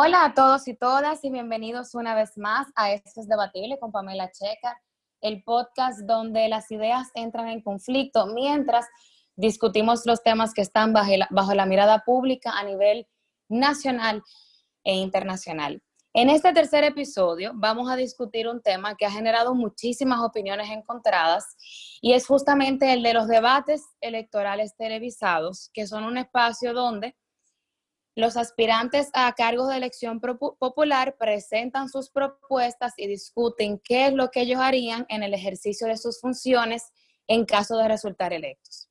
Hola a todos y todas y bienvenidos una vez más a Esto es Debatible con Pamela Checa, el podcast donde las ideas entran en conflicto mientras discutimos los temas que están bajo la, bajo la mirada pública a nivel nacional e internacional. En este tercer episodio vamos a discutir un tema que ha generado muchísimas opiniones encontradas y es justamente el de los debates electorales televisados, que son un espacio donde los aspirantes a cargos de elección popular presentan sus propuestas y discuten qué es lo que ellos harían en el ejercicio de sus funciones en caso de resultar electos.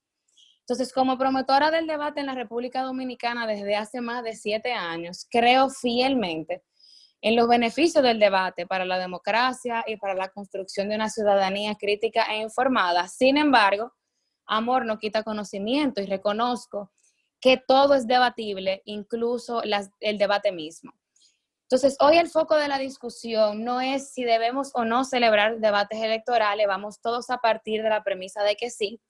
Entonces, como promotora del debate en la República Dominicana desde hace más de siete años, creo fielmente en los beneficios del debate para la democracia y para la construcción de una ciudadanía crítica e informada. Sin embargo, amor no quita conocimiento y reconozco que todo es debatible, incluso el debate mismo. Entonces, hoy el foco de la discusión no es si debemos o no celebrar debates electorales, vamos todos a partir de la premisa de que sí,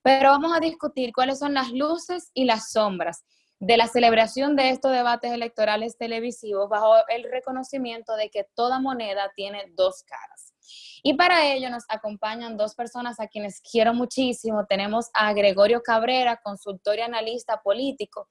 pero vamos a discutir cuáles son las luces y las sombras de la celebración de estos debates electorales televisivos bajo el reconocimiento de que toda moneda tiene dos caras. Y para ello nos acompañan dos personas a quienes quiero muchísimo. Tenemos a Gregorio Cabrera, consultor y analista político,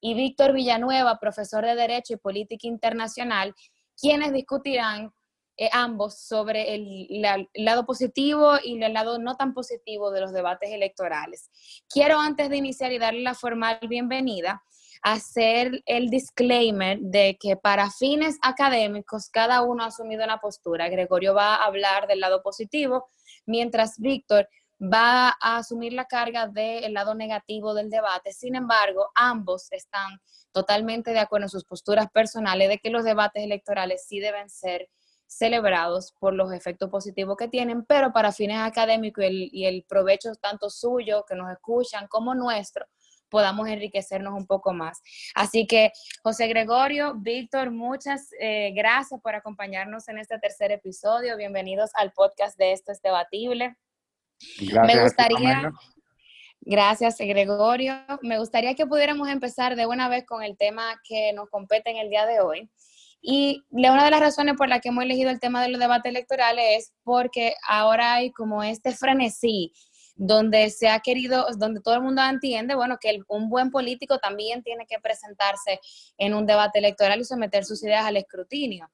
y Víctor Villanueva, profesor de Derecho y Política Internacional, quienes discutirán eh, ambos sobre el, lado positivo y el lado no tan positivo de los debates electorales. Quiero antes de iniciar y darle la formal bienvenida, hacer el disclaimer de que para fines académicos cada uno ha asumido una postura. Gregorio va a hablar del lado positivo, mientras Víctor va a asumir la carga del lado negativo del debate. Sin embargo, ambos están totalmente de acuerdo en sus posturas personales de que los debates electorales sí deben ser celebrados por los efectos positivos que tienen, pero para fines académicos y el, y el provecho tanto suyo que nos escuchan como nuestro, podamos enriquecernos un poco más. Así que, José Gregorio, Víctor, muchas eh, gracias por acompañarnos en este tercer episodio. Bienvenidos al podcast de Esto es Debatible. Gracias, Me gustaría... Gracias, Gregorio. Me gustaría que pudiéramos empezar de una vez con el tema que nos compete en el día de hoy. Y una de las razones por las que hemos elegido el tema de los debates electorales es porque ahora hay como este frenesí donde se ha querido, donde todo el mundo entiende, bueno, que un buen político también tiene que presentarse en un debate electoral y someter sus ideas al escrutinio.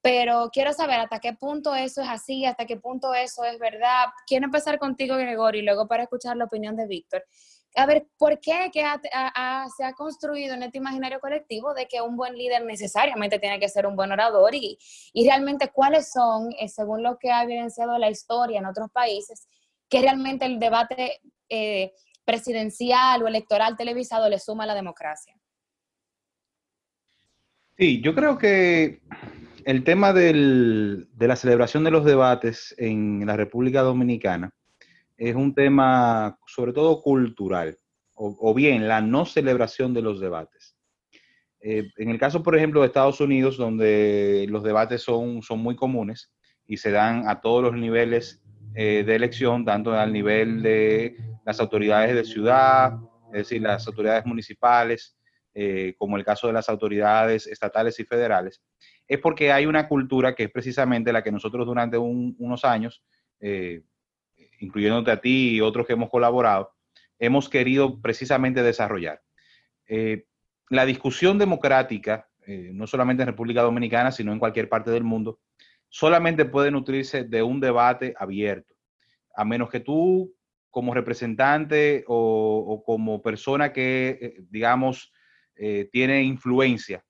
Pero quiero saber hasta qué punto eso es así, hasta qué punto eso es verdad. Quiero empezar contigo, Gregorio, y luego para escuchar la opinión de Víctor. A ver, ¿por qué se ha construido en este imaginario colectivo de que un buen líder necesariamente tiene que ser un buen orador? Y, y realmente, ¿cuáles son, eh, según lo que ha evidenciado la historia en otros países, que realmente el debate eh, presidencial o electoral televisado le suma a la democracia. Sí, yo creo que el tema de la celebración de los debates en la República Dominicana es un tema sobre todo cultural, o, bien la no celebración de los debates. Eh, en el caso, por ejemplo, de Estados Unidos, donde los debates son, son muy comunes y se dan a todos los niveles eh, de elección, tanto al nivel de las autoridades de ciudad, es decir, las autoridades municipales, eh, como el caso de las autoridades estatales y federales, es porque hay una cultura que es precisamente la que nosotros durante unos años, eh, incluyéndote a ti y otros que hemos colaborado, hemos querido precisamente desarrollar. la discusión democrática, no solamente en República Dominicana, sino en cualquier parte del mundo, solamente puede nutrirse de un debate abierto, a menos que tú como representante o, como persona que, eh, digamos, eh, tiene influencia,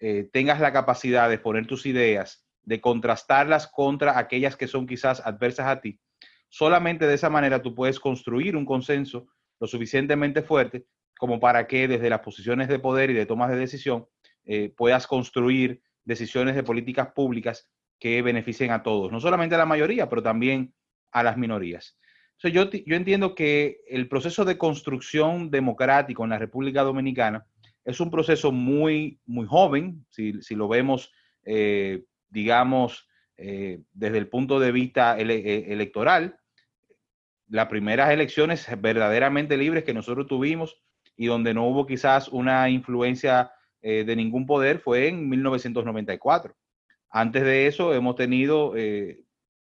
eh, tengas la capacidad de poner tus ideas, de contrastarlas contra aquellas que son quizás adversas a ti, solamente de esa manera tú puedes construir un consenso lo suficientemente fuerte como para que desde las posiciones de poder y de tomas de decisión puedas construir decisiones de políticas públicas que beneficien a todos, no solamente a la mayoría, pero también a las minorías. yo, entiendo que el proceso de construcción democrático en la República Dominicana es un proceso muy, muy joven, si, lo vemos, eh, digamos, eh, desde el punto de vista eh, electoral. Las primeras elecciones verdaderamente libres que nosotros tuvimos y donde no hubo quizás una influencia eh, de ningún poder fue en 1994. Antes de eso hemos tenido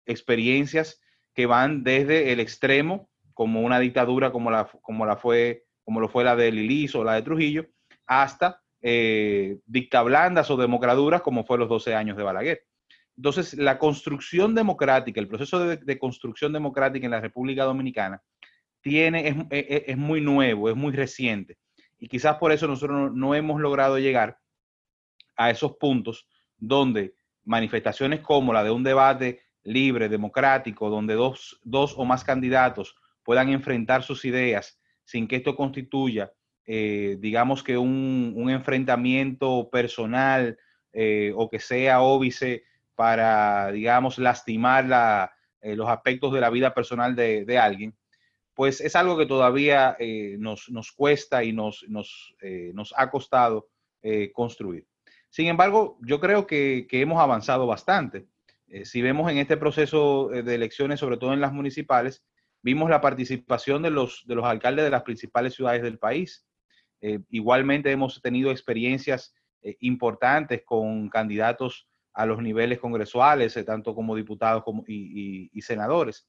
experiencias que van desde el extremo, como una dictadura como la, como la fue, como lo fue la de Lilis o la de Trujillo, hasta eh, dictablandas o democraduras como fue los 12 años de Balaguer. Entonces, la construcción democrática, el proceso de, construcción democrática en la República Dominicana tiene, es, muy nuevo, es muy reciente. Y quizás por eso nosotros no, hemos logrado llegar a esos puntos donde manifestaciones como la de un debate libre, democrático, donde dos, dos, o más candidatos puedan enfrentar sus ideas sin que esto constituya eh, digamos que un, enfrentamiento personal eh, o que sea óbice para, digamos, lastimar eh, los aspectos de la vida personal de, alguien, pues es algo que todavía nos, cuesta y nos, nos, ha costado construir. Sin embargo, yo creo que, hemos avanzado bastante. si vemos en este proceso de elecciones, sobre todo en las municipales, vimos la participación de los, de los alcaldes de las principales ciudades del país. Eh, igualmente hemos tenido experiencias eh, importantes con candidatos a los niveles congresuales, eh, tanto como diputados como, y, senadores.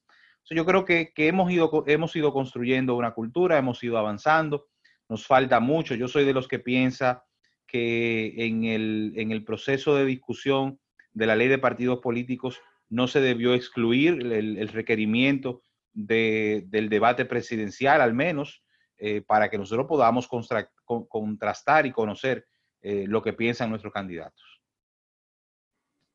yo creo que, hemos, ido, hemos ido construyendo una cultura, hemos ido avanzando, nos falta mucho. Yo soy de los que piensa que en el, en el proceso de discusión de la ley de partidos políticos no se debió excluir el, requerimiento del debate presidencial, al menos, eh, para que nosotros podamos contrastar y conocer eh, lo que piensan nuestros candidatos.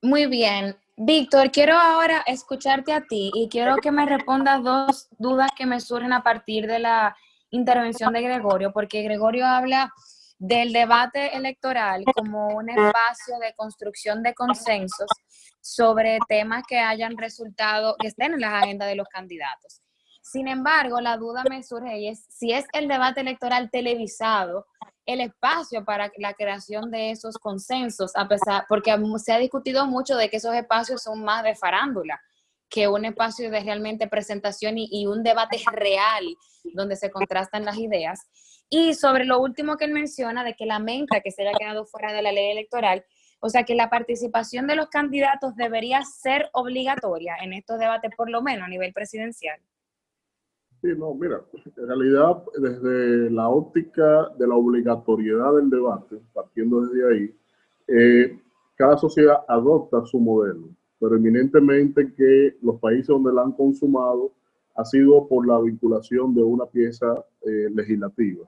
Muy bien. Víctor, quiero ahora escucharte a ti y quiero que me respondas dos dudas que me surgen a partir de la intervención de Gregorio, porque Gregorio habla del debate electoral como un espacio de construcción de consensos sobre temas que hayan resultado, que estén en las agendas de los candidatos. Sin embargo, la duda me surge y es si es el debate electoral televisado el espacio para la creación de esos consensos, a pesar, porque se ha discutido mucho de que esos espacios son más de farándula que un espacio de realmente presentación y, un debate real donde se contrastan las ideas. Y sobre lo último que él menciona, de que lamenta que se haya quedado fuera de la ley electoral, o sea que la participación de los candidatos debería ser obligatoria en estos debates, por lo menos a nivel presidencial. Sí, no, mira, en realidad desde la óptica de la obligatoriedad del debate, partiendo desde ahí, eh, cada sociedad adopta su modelo, pero eminentemente que los países donde la han consumado ha sido por la vinculación de una pieza eh, legislativa.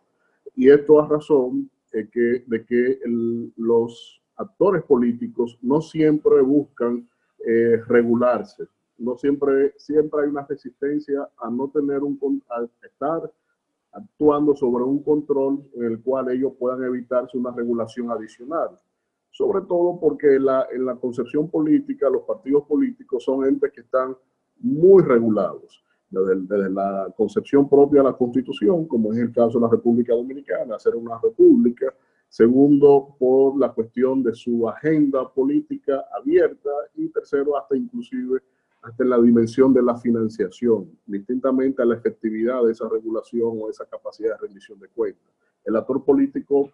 Y esto a razón eh, que, de que los actores políticos no siempre buscan regularse, no siempre, siempre hay una resistencia a no tener un, a estar actuando sobre un control en el cual ellos puedan evitarse una regulación adicional. Sobre todo porque la, en la concepción política, los partidos políticos son entes que están muy regulados, desde, la concepción propia de la Constitución, como es el caso de la República Dominicana, ser una república. Segundo, por la cuestión de su agenda política abierta. Y tercero, hasta inclusive hasta en la dimensión de la financiación, distintamente a la efectividad de esa regulación o esa capacidad de rendición de cuentas. El actor político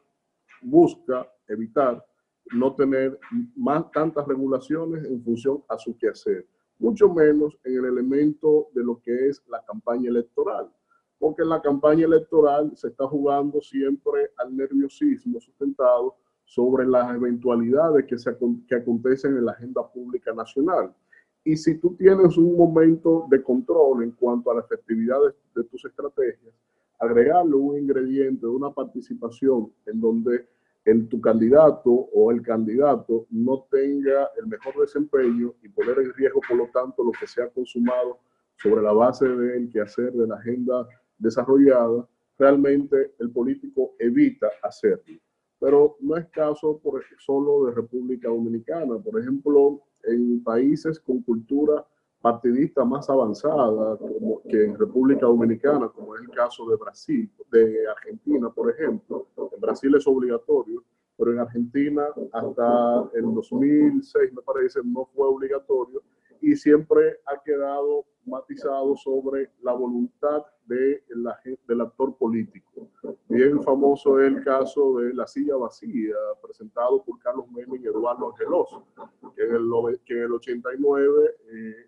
busca evitar no tener más tantas regulaciones en función a su quehacer, mucho menos en el elemento de lo que es la campaña electoral, porque en la campaña electoral se está jugando siempre al nerviosismo sustentado sobre las eventualidades que, se, que acontecen en la agenda pública nacional. Y si tú tienes un momento de control en cuanto a la efectividad de, tus estrategias, agregarle un ingrediente de una participación en donde el, tu candidato o el candidato no tenga el mejor desempeño y poner en riesgo, por lo tanto, lo que se ha consumado sobre la base del quehacer de la agenda desarrollada, realmente el político evita hacerlo. Pero no es caso solo de República Dominicana. Por ejemplo, en países con cultura partidista más avanzada como que en República Dominicana, como es el caso de Brasil, de Argentina, por ejemplo. En Brasil es obligatorio, pero en Argentina hasta el 2006, me parece, no fue obligatorio y siempre ha quedado matizado sobre la voluntad de la, del actor político. Bien famoso es el caso de la silla vacía, presentado por Carlos Menem y Eduardo Angeloso, que en el, que en el 89 eh,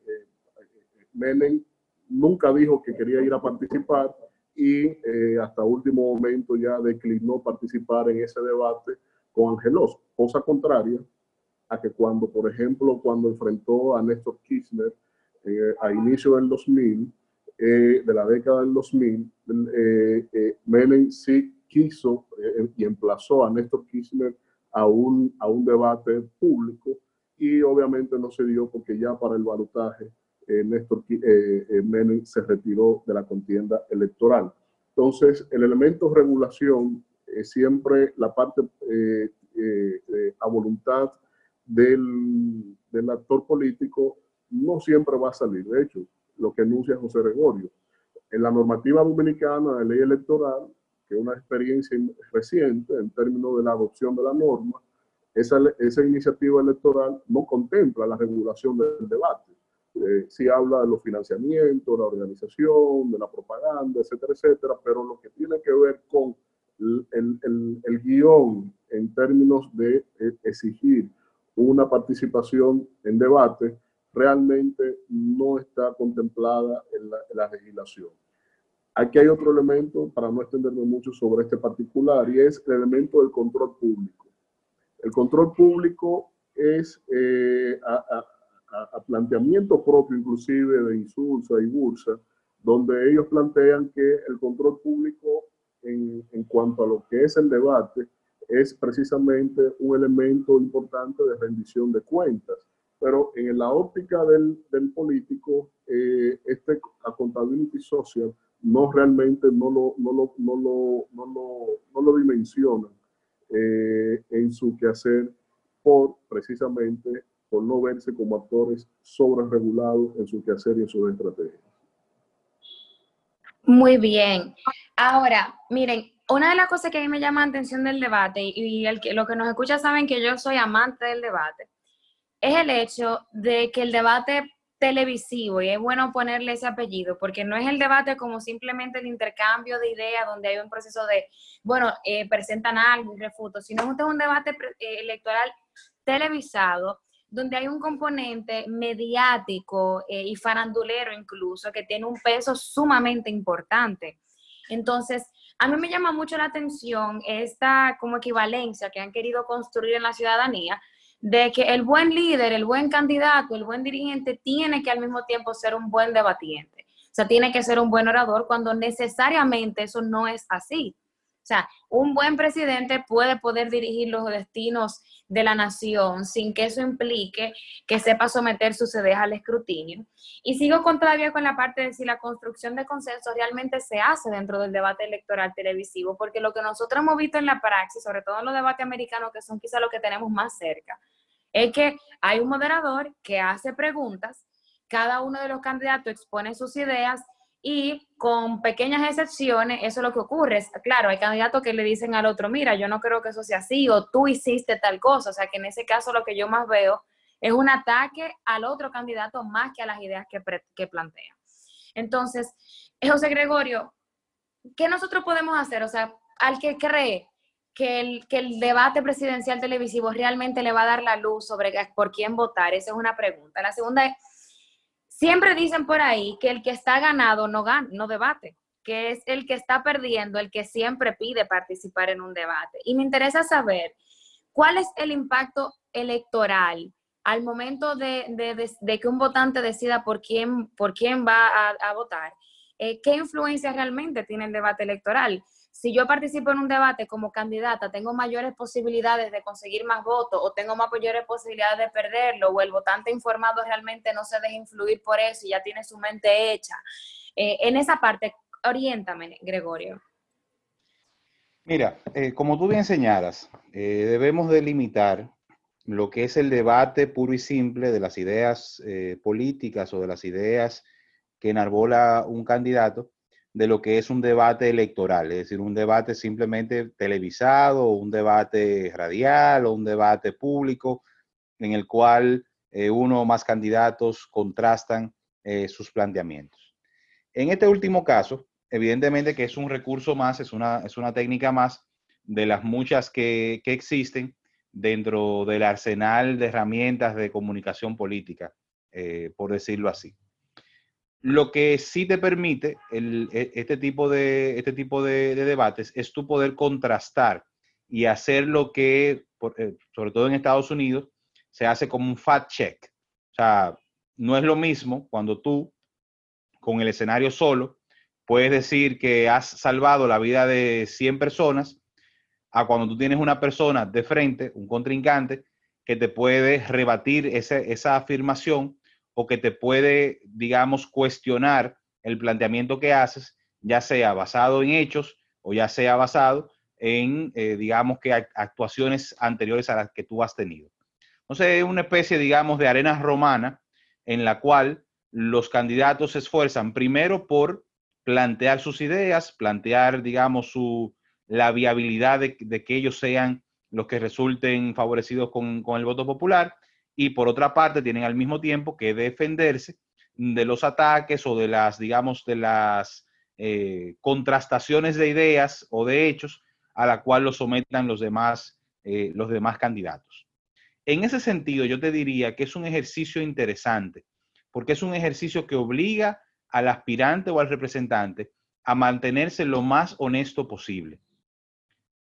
Menem nunca dijo que quería ir a participar y eh, hasta último momento ya declinó participar en ese debate con Angeloso, cosa contraria a que cuando, por ejemplo, cuando enfrentó a Néstor Kirchner a inicio del 2000, de la década del 2000, eh, Menem sí quiso y emplazó a Néstor Kirchner a un, a un debate público y obviamente no se dio porque ya para el balotaje eh, Néstor eh, eh, Menem se retiró de la contienda electoral. Entonces, el elemento regulación es siempre la parte a voluntad del, del, actor político no siempre va a salir. De hecho, lo que anuncia José Gregorio. En la normativa dominicana de ley electoral, que es una experiencia reciente en términos de la adopción de la norma, esa, esa iniciativa electoral no contempla la regulación del debate eh, sí habla de los financiamientos, la organización, de la propaganda, etcétera, etcétera, pero lo que tiene que ver con el, el, el guion en términos de eh, exigir una participación en debate, realmente no está contemplada en la, en la, legislación. Aquí hay otro elemento, para no extenderme mucho sobre este particular, y es el elemento del control público. El control público es eh, a, a, planteamiento propio inclusive de Insulsa y Bursa, donde ellos plantean que el control público en, en, cuanto a lo que es el debate es precisamente un elemento importante de rendición de cuentas. Pero en la óptica del, del político, eh, este accountability social no realmente no lo, no lo, no lo, no lo, no lo dimensionan eh, en su quehacer por precisamente por no verse como actores sobre regulados en su quehacer y en sus estrategias. Muy bien. Ahora, miren, una de las cosas que a mí me llama la atención del debate, y el que, lo que nos escucha saben que yo soy amante del debate, es el hecho de que el debate televisivo, y es bueno ponerle ese apellido, porque no es el debate como simplemente el intercambio de ideas donde hay un proceso de, bueno, eh, presentan algo y refuto, sino es un debate eh, electoral televisado donde hay un componente mediático eh, y farandulero incluso que tiene un peso sumamente importante. Entonces, a mí me llama mucho la atención esta como equivalencia que han querido construir en la ciudadanía de que el buen líder, el buen candidato, el buen dirigente tiene que al mismo tiempo ser un buen debatiente. O sea, tiene que ser un buen orador cuando necesariamente eso no es así. O sea, un buen presidente puede poder dirigir los destinos de la nación sin que eso implique que sepa someter sus ideas al escrutinio. Y sigo todavía con la parte de si la construcción de consenso realmente se hace dentro del debate electoral televisivo, porque lo que nosotros hemos visto en la praxis, sobre todo en los debates americanos, que son quizá los que tenemos más cerca, es que hay un moderador que hace preguntas, cada uno de los candidatos expone sus ideas y con pequeñas excepciones, eso es lo que ocurre. Claro, hay candidatos que le dicen al otro, mira, yo no creo que eso sea así, o tú hiciste tal cosa. O sea, que en ese caso lo que yo más veo es un ataque al otro candidato más que a las ideas que, que plantea. Entonces, José Gregorio, ¿qué nosotros podemos hacer? O sea, al que cree que el, que el debate presidencial televisivo realmente le va a dar la luz sobre por quién votar, esa es una pregunta. La segunda es, Siempre dicen por ahí que el que está ganado no, gana, no debate, que es el que está perdiendo, el que siempre pide participar en un debate. Y me interesa saber cuál es el impacto electoral al momento de, que un votante decida por quién, por quién va a, votar. Eh, ¿Qué influencia realmente tiene el debate electoral? Si yo participo en un debate como candidata, tengo mayores posibilidades de conseguir más votos o tengo mayores posibilidades de perderlo o el votante informado realmente no se deja influir por eso y ya tiene su mente hecha. Eh, en esa parte, oriéntame, Gregorio. Mira, eh, como tú bien señalas, eh, debemos delimitar lo que es el debate puro y simple de las ideas políticas o de las ideas que enarbola un candidato de lo que es un debate electoral, es decir, un debate simplemente televisado, un debate radial, o un debate público, en el cual eh, uno o más candidatos contrastan eh, sus planteamientos. En este último caso, evidentemente que es un recurso más, es una, es una técnica más de las muchas que, que existen dentro del arsenal de herramientas de comunicación política, eh, por decirlo así. Lo que sí te permite e, este tipo, de, este tipo de, debates es tu poder contrastar y hacer lo que, eh, sobre todo en Estados Unidos, se hace como un fact check. O sea, no es lo mismo cuando tú, con el escenario solo, puedes decir que has salvado la vida de 100 personas, a cuando tú tienes una persona de frente, un contrincante, que te puede rebatir esa afirmación o que te puede, digamos, cuestionar el planteamiento que haces, ya sea basado en hechos o ya sea basado en, eh, digamos, que actuaciones anteriores a las que tú has tenido. Entonces, es una especie, digamos, de arena romana en la cual los candidatos se esfuerzan primero por plantear sus ideas, plantear, digamos, su, la viabilidad de, que ellos sean los que resulten favorecidos con, con el voto popular y por otra parte tienen al mismo tiempo que defenderse de los ataques o de las, digamos, de las eh, contrastaciones de ideas o de hechos a la cual los sometan los demás, eh, los demás candidatos. En ese sentido, yo te diría que es un ejercicio interesante, porque es un ejercicio que obliga al aspirante o al representante a mantenerse lo más honesto posible.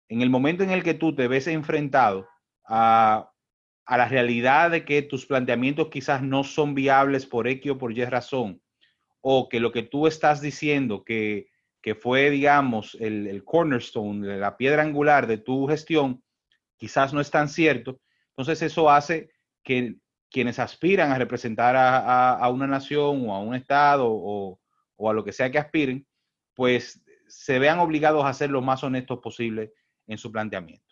En el momento en el que tú te ves enfrentado a a la realidad de que tus planteamientos quizás no son viables por X o por Y razón, o que lo que tú estás diciendo que, fue, digamos, el, el, cornerstone, la piedra angular de tu gestión, quizás no es tan cierto, entonces eso hace que quienes aspiran a representar a, una nación o a un estado o, o, a lo que sea que aspiren, pues se vean obligados a ser lo más honestos posible en su planteamiento.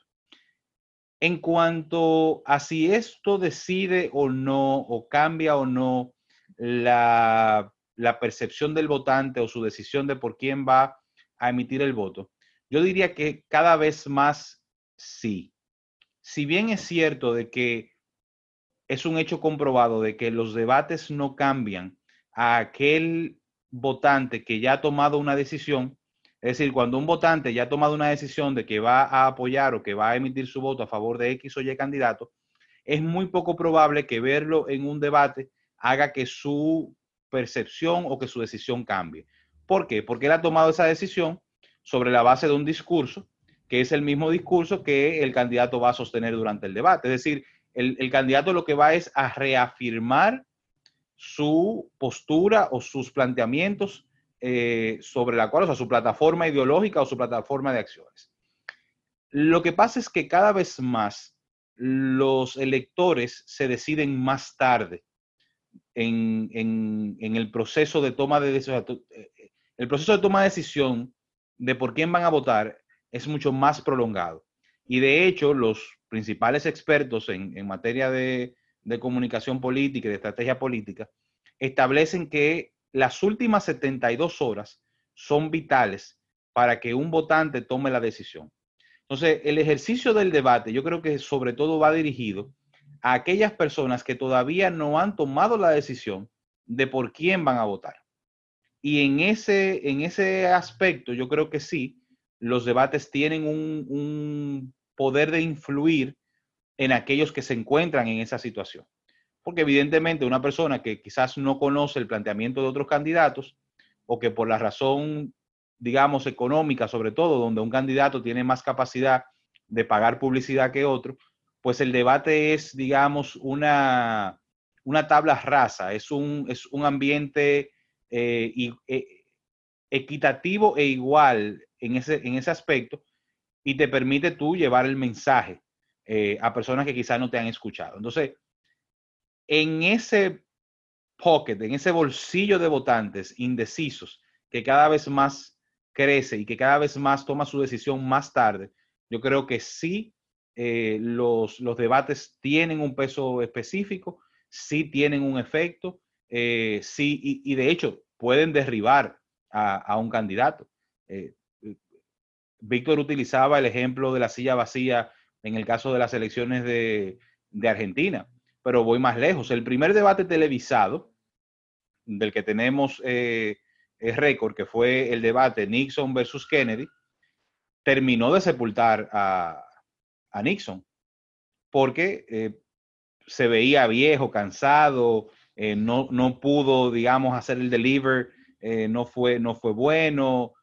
En cuanto a si esto decide o no, o cambia o no la, percepción del votante o su decisión de por quién va a emitir el voto, yo diría que cada vez más sí. Si bien es cierto de que es un hecho comprobado de que los debates no cambian a aquel votante que ya ha tomado una decisión, es decir, cuando un votante ya ha tomado una decisión de que va a apoyar o que va a emitir su voto a favor de X o Y candidato, es muy poco probable que verlo en un debate haga que su percepción o que su decisión cambie. ¿Por qué? Porque él ha tomado esa decisión sobre la base de un discurso, que es el mismo discurso que el candidato va a sostener durante el debate. Es decir, el, candidato lo que va es a reafirmar su postura o sus planteamientos eh, sobre la cual, o sea, su plataforma ideológica o su plataforma de acciones. Lo que pasa es que cada vez más los electores se deciden más tarde en, el proceso de toma de decisión. Eh, el proceso de toma de decisión de por quién van a votar es mucho más prolongado. Y de hecho, los principales expertos en, materia de, de comunicación política y de estrategia política establecen que las últimas 72 horas son vitales para que un votante tome la decisión. Entonces, el ejercicio del debate yo creo que sobre todo va dirigido a aquellas personas que todavía no han tomado la decisión de por quién van a votar. Y en ese, en ese aspecto yo creo que sí, los debates tienen un, un poder de influir en aquellos que se encuentran en esa situación porque evidentemente una persona que quizás no conoce el planteamiento de otros candidatos o que por la razón, digamos, económica sobre todo, donde un candidato tiene más capacidad de pagar publicidad que otro, pues el debate es, digamos, una, una tabla rasa, es un, es un ambiente eh, eh, equitativo e igual en ese, en ese aspecto y te permite tú llevar el mensaje eh, a personas que quizás no te han escuchado. Entonces, en ese pocket, en ese bolsillo de votantes indecisos que cada vez más crece y que cada vez más toma su decisión más tarde, yo creo que sí eh, los, debates tienen un peso específico, sí tienen un efecto, eh, sí, y, de hecho pueden derribar a, un candidato. Eh, Víctor utilizaba el ejemplo de la silla vacía en el caso de las elecciones de Argentina pero voy más lejos. El primer debate televisado del que tenemos eh, récord, que fue el debate Nixon versus Kennedy, terminó de sepultar a, Nixon, porque eh, se veía viejo, cansado, eh, no, no, pudo, digamos, hacer el deliver, eh, no, fue, no fue bueno,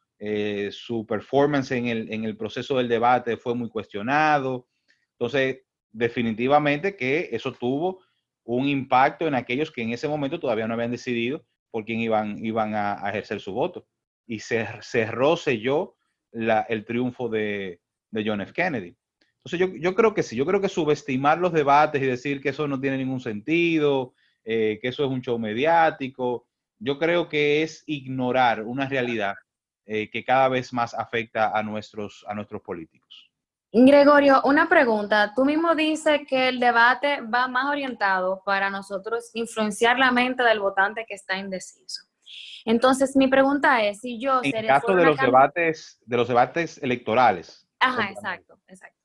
su performance en el, en el proceso del debate fue muy cuestionado. Entonces, definitivamente que eso tuvo un impacto en aquellos que en ese momento todavía no habían decidido por quién iban, iban a, ejercer su voto. Y se cerró, selló la, el triunfo de, de, John F. Kennedy. Entonces yo, yo, creo que sí, yo creo que subestimar los debates y decir que eso no tiene ningún sentido, eh, que eso es un show mediático, yo creo que es ignorar una realidad eh, que cada vez más afecta a nuestros, a nuestros políticos. Gregorio, una pregunta. Tú mismo dices que el debate va más orientado para nosotros influenciar la mente del votante que está indeciso. Entonces, mi pregunta es, si yo... En caso de los, debates, de los debates electorales. Ajá, exacto, exacto.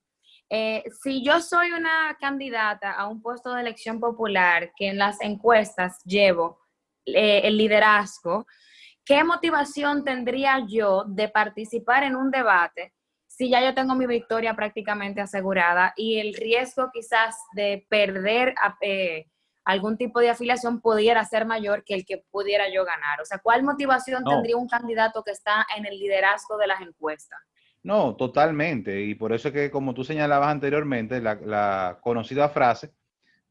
Eh, si yo soy una candidata a un puesto de elección popular que en las encuestas llevo eh, el liderazgo, ¿qué motivación tendría yo de participar en un debate si ya yo tengo mi victoria prácticamente asegurada y el riesgo quizás de perder eh, algún tipo de afiliación pudiera ser mayor que el que pudiera yo ganar. O sea, ¿cuál motivación tendría un candidato que está en el liderazgo de las encuestas? No, totalmente. Y por eso es que, como tú señalabas anteriormente, la, conocida frase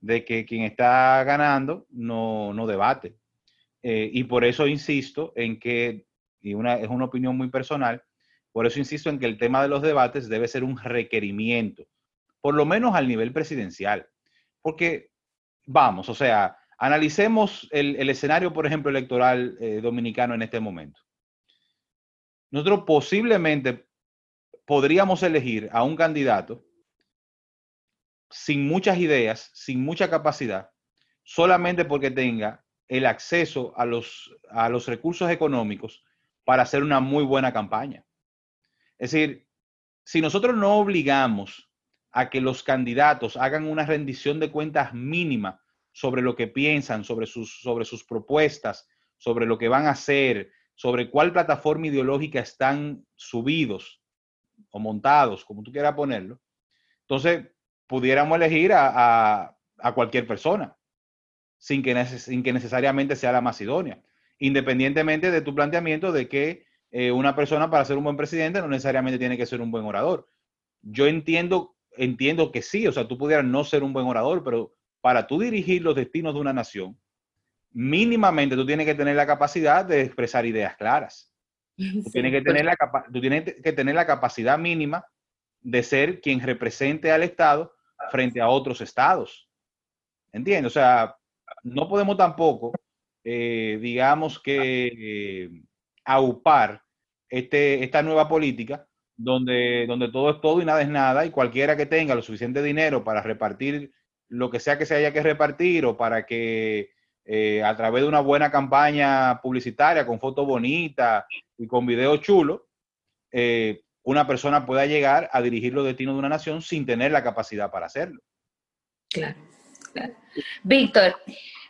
de que quien está ganando no, no debate. Eh, y por eso insisto en que, y una, es una opinión muy personal, por eso insisto en que el tema de los debates debe ser un requerimiento, por lo menos al nivel presidencial. Porque, vamos, o sea, analicemos el, escenario, por ejemplo, electoral eh, dominicano en este momento. Nosotros posiblemente podríamos elegir a un candidato sin muchas ideas, sin mucha capacidad, solamente porque tenga el acceso a los, a los recursos económicos para hacer una muy buena campaña. Es decir, si nosotros no obligamos a que los candidatos hagan una rendición de cuentas mínima sobre lo que piensan, sobre sus, sobre sus propuestas, sobre lo que van a hacer, sobre cuál plataforma ideológica están subidos o montados, como tú quieras ponerlo, entonces pudiéramos elegir a, cualquier persona, sin que, sin que necesariamente sea la más idónea, independientemente de tu planteamiento de que eh, una persona para ser un buen presidente no necesariamente tiene que ser un buen orador. Yo entiendo, entiendo que sí, o sea, tú pudieras no ser un buen orador, pero para tú dirigir los destinos de una nación, mínimamente tú tienes que tener la capacidad de expresar ideas claras. Tú, tienes que tener la tú tienes que tener la capacidad mínima de ser quien represente al Estado frente a otros estados. ¿Entiendes? O sea, no podemos tampoco, eh, digamos que, eh, aupar este, esta nueva política donde, donde todo es todo y nada es nada y cualquiera que tenga lo suficiente dinero para repartir lo que sea que se haya que repartir o para que eh, a través de una buena campaña publicitaria con fotos bonitas y con videos chulos, eh, una persona pueda llegar a dirigir los destinos de una nación sin tener la capacidad para hacerlo. Claro, claro. Víctor,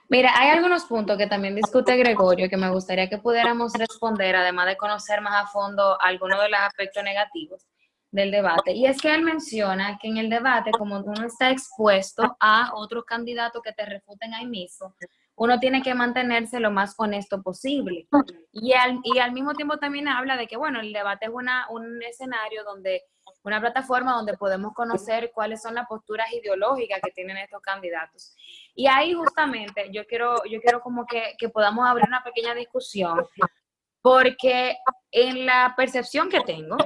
Mira, hay algunos puntos que también discute Gregorio que me gustaría que pudiéramos responder, además de conocer más a fondo algunos de los aspectos negativos del debate. Y es que él menciona que en el debate, como uno está expuesto a otros candidatos que te refuten ahí mismo, uno tiene que mantenerse lo más honesto posible. Y al, y al mismo tiempo también habla de que, bueno, el debate es una, un escenario donde, una plataforma donde podemos conocer cuáles son las posturas ideológicas que tienen estos candidatos. Y ahí justamente yo quiero, yo quiero como que, que podamos abrir una pequeña discusión, porque en la percepción que tengo,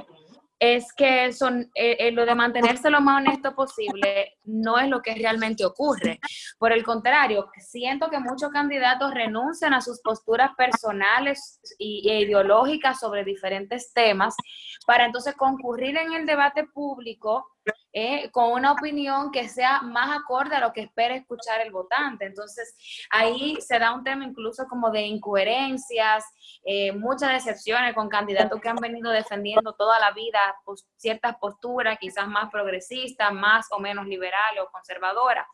es que son, eh, eh, lo de mantenerse lo más honesto posible no es lo que realmente ocurre. Por el contrario, siento que muchos candidatos renuncian a sus posturas personales y, e ideológicas sobre diferentes temas para entonces concurrir en el debate público eh, con una opinión que sea más acorde a lo que espera escuchar el votante. Entonces, ahí se da un tema incluso como de incoherencias, eh, muchas decepciones con candidatos que han venido defendiendo toda la vida pues, ciertas posturas, quizás más progresistas, más o menos liberales o conservadoras.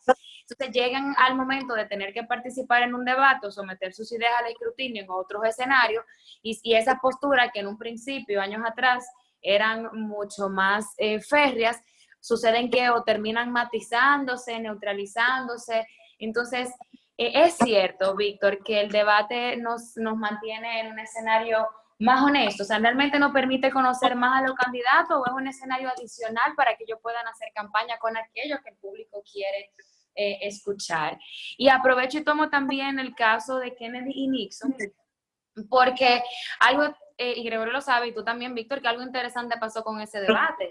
Entonces llegan al momento de tener que participar en un debate o someter sus ideas al escrutinio en otros escenarios y, y esas posturas que en un principio, años atrás, eran mucho más eh, férreas, suceden que o terminan matizándose, neutralizándose. Entonces, eh, es cierto, Víctor, que el debate nos, nos mantiene en un escenario más honesto, o sea, realmente nos permite conocer más a los candidatos o es un escenario adicional para que ellos puedan hacer campaña con aquellos que el público quiere eh, escuchar. Y aprovecho y tomo también el caso de Kennedy y Nixon, porque algo, eh, y Gregorio lo sabe, y tú también, Víctor, que algo interesante pasó con ese debate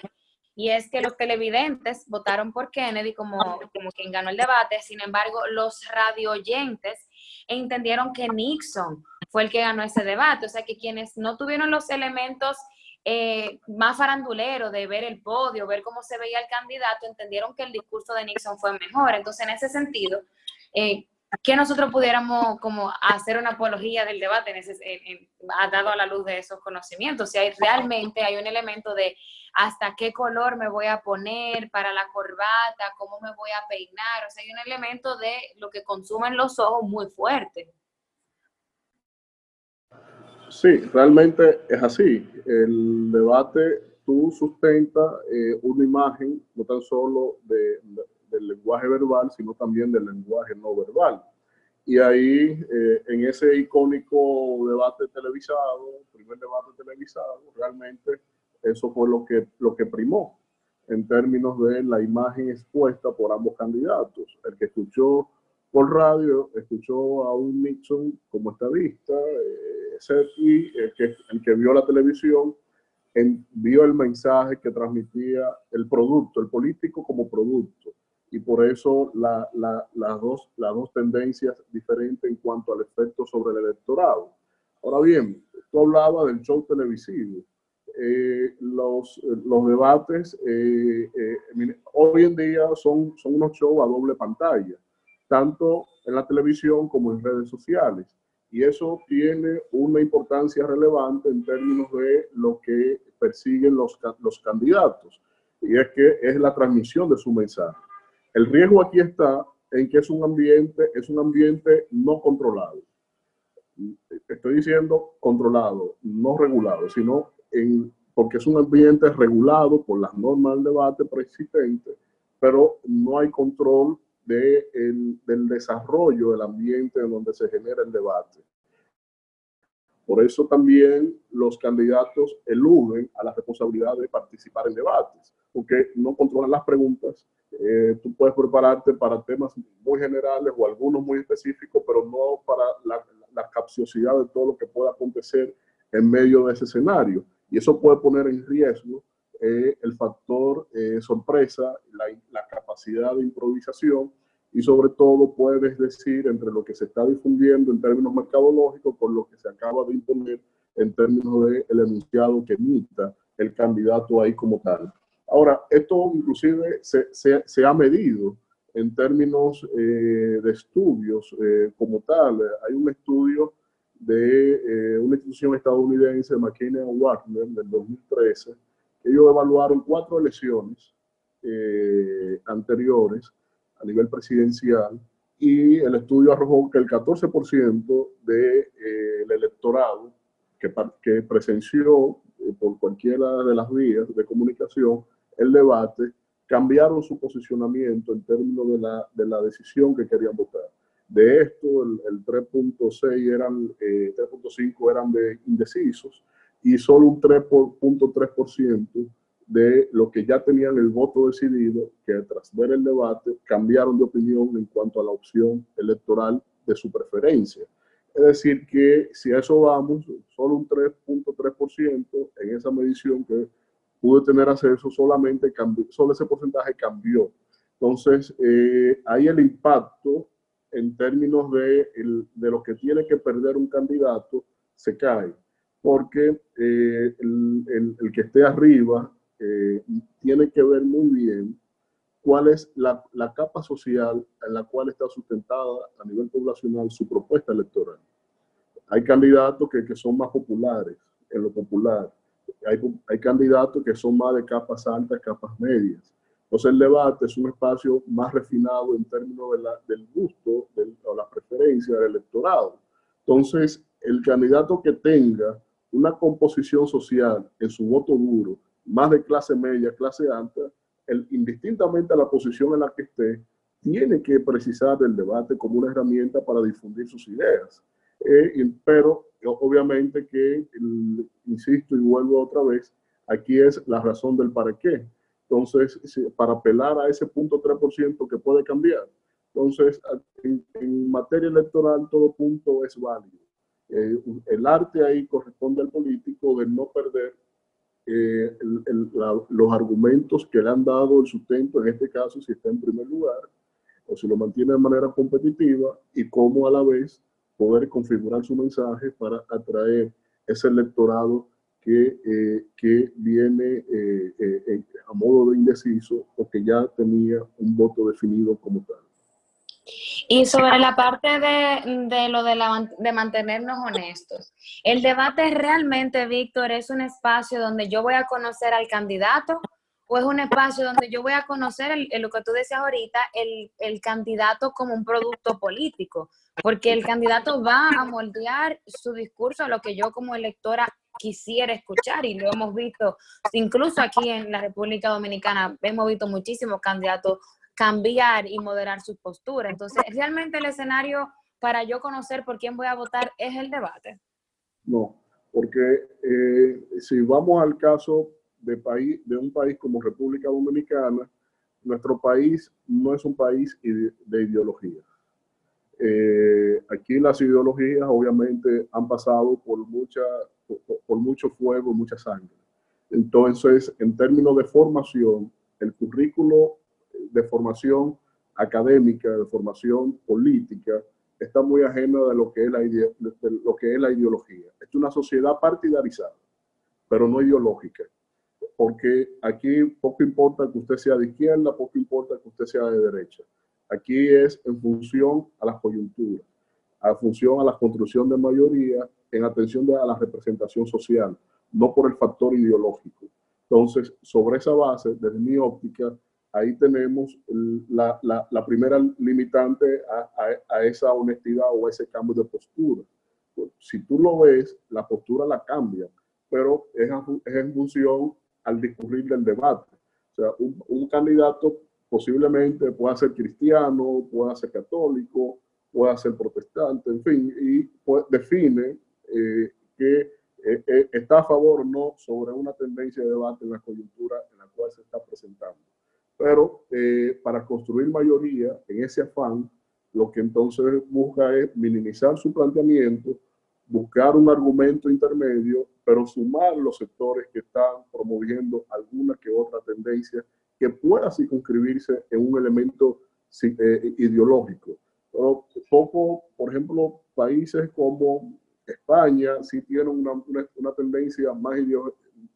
y es que los televidentes votaron por Kennedy como, quien ganó el debate, sin embargo, los radioyentes entendieron que Nixon fue el que ganó ese debate, o sea que quienes no tuvieron los elementos eh, más faranduleros de ver el podio, ver cómo se veía el candidato, entendieron que el discurso de Nixon fue mejor. Entonces, en ese sentido, eh, que nosotros pudiéramos como hacer una apología del debate en ese, dado a la luz de esos conocimientos, si hay realmente hay un elemento de hasta qué color me voy a poner para la corbata, cómo me voy a peinar. O sea, hay un elemento de lo que consumen los ojos muy fuerte. Sí, realmente es así. El debate tú sustentas eh, una imagen no tan solo de, del lenguaje verbal, sino también del lenguaje no verbal. Y ahí, eh, en ese icónico debate televisado, primer debate televisado, realmente eso fue lo que, lo que primó en términos de la imagen expuesta por ambos candidatos. El que escuchó por radio, escuchó a un Nixon como estadista, eh, y el que, el que vio la televisión vio el mensaje que transmitía el producto, el político como producto. Y por eso la, la, las, dos, las dos tendencias diferentes en cuanto al efecto sobre el electorado. Ahora bien, tú hablabas del show televisivo. Eh, los, los, debates eh, eh, hoy en día son, son unos shows a doble pantalla, tanto en la televisión como en redes sociales. Y eso tiene una importancia relevante en términos de lo que persiguen los, los candidatos. Y es que es la transmisión de su mensaje. El riesgo aquí está en que es un ambiente, es un ambiente no controlado. Estoy diciendo controlado, no regulado, sino porque es un ambiente regulado por las normas del debate preexistente, pero no hay control de del desarrollo del ambiente en donde se genera el debate. Por eso también los candidatos eluden a la responsabilidad de participar en debates, porque no controlan las preguntas. Eh, tú puedes prepararte para temas muy generales o algunos muy específicos, pero no para la, la capciosidad de todo lo que pueda acontecer en medio de ese escenario y eso puede poner en riesgo eh, el factor eh, sorpresa, la, la, capacidad de improvisación y sobre todo puedes decir entre lo que se está difundiendo en términos mercadológicos con lo que se acaba de imponer en términos del el enunciado que emita el candidato ahí como tal. Ahora, esto inclusive se, se, se ha medido en términos eh, de estudios como tal. Hay un estudio de eh, una institución estadounidense, McKinney Warner, del 2013, que ellos evaluaron cuatro elecciones eh, anteriores a nivel presidencial y el estudio arrojó que el 14% del de, eh, electorado que, que presenció por cualquiera de las vías de comunicación el debate cambiaron su posicionamiento en términos de la, de la decisión que querían votar. De esto, el, 3.6 eran, 3.5 eh, eran de indecisos y solo un 3.3% de los que ya tenían el voto decidido, que tras ver el debate cambiaron de opinión en cuanto a la opción electoral de su preferencia. Es decir, que si a eso vamos, solo un 3.3% en esa medición que pude tener acceso, solamente cambió, solo ese porcentaje cambió. Entonces, eh, ahí el impacto en términos de, de lo que tiene que perder un candidato se cae, porque eh, el, el, que esté arriba eh, tiene que ver muy bien cuál es la, la, capa social en la cual está sustentada a nivel poblacional su propuesta electoral. Hay candidatos que, que son más populares, en lo popular. Hay, hay, candidatos que son más de capas altas, capas medias. Entonces el debate es un espacio más refinado en términos del gusto o la preferencia del electorado. Entonces, el candidato que tenga una composición social en su voto duro, más de clase media, clase alta, indistintamente a la posición en la que esté, tiene que precisar el debate como una herramienta para difundir sus ideas. Eh, pero obviamente que, insisto y vuelvo otra vez, aquí es la razón del para qué. Entonces, para apelar a ese punto 3% que puede cambiar. Entonces, en, materia electoral todo punto es válido. Eh, el arte ahí corresponde al político de no perder eh, los argumentos que le han dado el sustento, en este caso, si está en primer lugar, o si lo mantiene de manera competitiva, y cómo a la vez poder configurar su mensaje para atraer ese electorado que, eh, que viene eh, a modo de indeciso o que ya tenía un voto definido como tal. Y sobre la parte de, de lo de, la, de, mantenernos honestos, el debate realmente, Víctor, es un espacio donde yo voy a conocer al candidato o es un espacio donde yo voy a conocer lo que tú decías ahorita, el, el, candidato como un producto político, porque el candidato va a moldear su discurso a lo que yo como electora quisiera escuchar y lo hemos visto, incluso aquí en la República Dominicana, hemos visto muchísimos candidatos cambiar y moderar su postura. Entonces, realmente el escenario para yo conocer por quién voy a votar es el debate. No, porque eh, si vamos al caso de, país, de un país como República Dominicana, nuestro país no es un país de ideología. Eh, aquí las ideologías obviamente han pasado por, mucha, por, por mucho fuego, mucha sangre. Entonces, en términos de formación, el currículo de formación académica, de formación política, está muy ajena de lo que es la, lo que es la ideología. Es una sociedad partidarizada, pero no ideológica. Porque aquí poco importa que usted sea de izquierda, poco importa que usted sea de derecha. Aquí es en función a las coyunturas, a función a la construcción de mayoría, en atención a la representación social, no por el factor ideológico. Entonces, sobre esa base, desde mi óptica, ahí tenemos la, la, la primera limitante a, a, esa honestidad o a ese cambio de postura. Si tú lo ves, la postura la cambia, pero es, es en función al discurrir del debate. O sea, un, un, candidato posiblemente pueda ser cristiano, pueda ser católico, pueda ser protestante, en fin, y pues, define eh, que eh, eh, está a favor o no sobre una tendencia de debate en la coyuntura en la cual se está presentando. Pero eh, para construir mayoría en ese afán, lo que entonces busca es minimizar su planteamiento, buscar un argumento intermedio, pero sumar los sectores que están promoviendo alguna que otra tendencia que pueda circunscribirse en un elemento eh, ideológico. Pero poco, por ejemplo, países como España sí tienen una, una, una tendencia más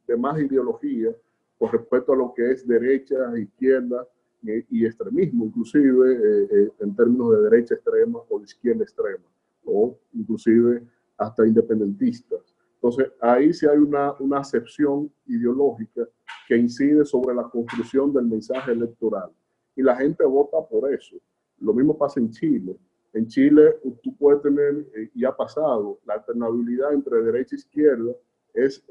de más ideología, con respecto a lo que es derecha, izquierda y, extremismo, inclusive eh, eh, en términos de derecha extrema o de izquierda extrema, o inclusive hasta independentistas. Entonces, ahí sí hay una, una acepción ideológica que incide sobre la construcción del mensaje electoral. Y la gente vota por eso. Lo mismo pasa en Chile. En Chile tú puedes tener, eh, y ha pasado, la alternabilidad entre derecha e izquierda es,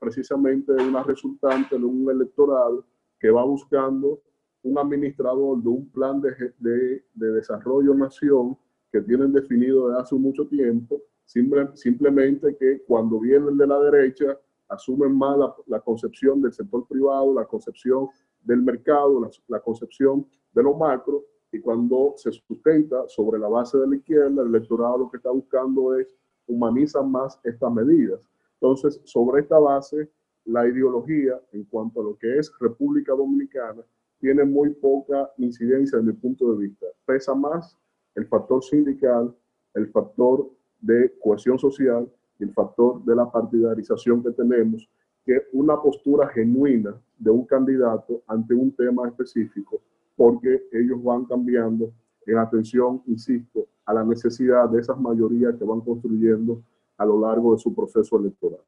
precisamente una resultante de un electorado que va buscando un administrador de un plan de, de, de desarrollo nación que tienen definido desde hace mucho tiempo, simplemente que cuando vienen de la derecha asumen más la, concepción del sector privado, la concepción del mercado, la, la, concepción de lo macro, y cuando se sustenta sobre la base de la izquierda, el electorado lo que está buscando es humanizar más estas medidas. Entonces, sobre esta base, la ideología en cuanto a lo que es República Dominicana tiene muy poca incidencia desde mi punto de vista. Pesa más el factor sindical, el factor de cohesión social y el factor de la partidarización que tenemos, que una postura genuina de un candidato ante un tema específico, porque ellos van cambiando en atención, insisto, a la necesidad de esas mayorías que van construyendo a lo largo de su proceso electoral.